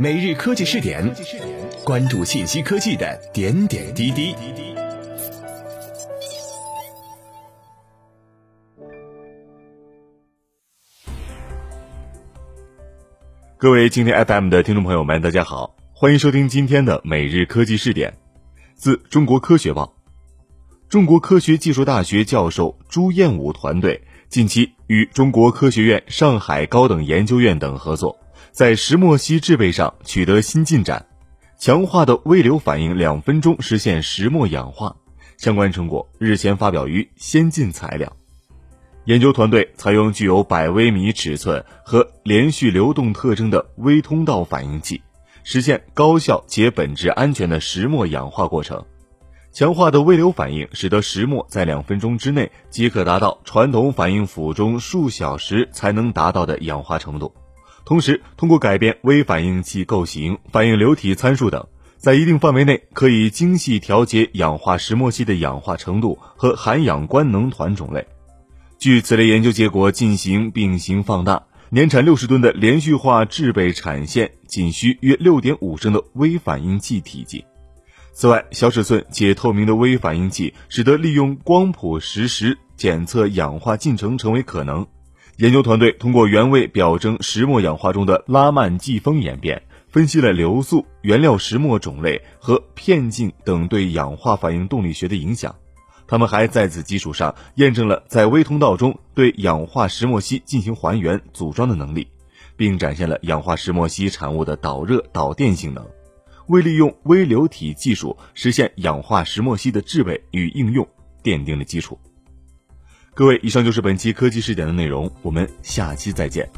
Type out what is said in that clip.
每日科技试点，关注信息科技的点点滴滴。各位今天 FM 的听众朋友们，大家好，欢迎收听今天的每日科技试点，自中国科学报。中国科学技术大学教授朱彦武团队近期与中国科学院上海高等研究院等合作。在石墨烯制备上取得新进展，强化的微流反应两分钟实现石墨氧化，相关成果日前发表于《先进材料》。研究团队采用具有百微米尺寸和连续流动特征的微通道反应器，实现高效且本质安全的石墨氧化过程。强化的微流反应使得石墨在两分钟之内即可达到传统反应釜中数小时才能达到的氧化程度。同时，通过改变微反应器构型、反应流体参数等，在一定范围内可以精细调节氧化石墨烯的氧化程度和含氧官能团种类。据此类研究结果进行并行放大，年产六十吨的连续化制备产线仅需约六点五升的微反应器体积。此外，小尺寸且透明的微反应器，使得利用光谱实时检测氧化进程成为可能。研究团队通过原位表征石墨氧化中的拉曼季风演变，分析了流速、原料石墨种类和片径等对氧化反应动力学的影响。他们还在此基础上验证了在微通道中对氧化石墨烯进行还原组装的能力，并展现了氧化石墨烯产物的导热导电性能，为利用微流体技术实现氧化石墨烯的制备与应用奠定了基础。各位，以上就是本期科技视点的内容，我们下期再见。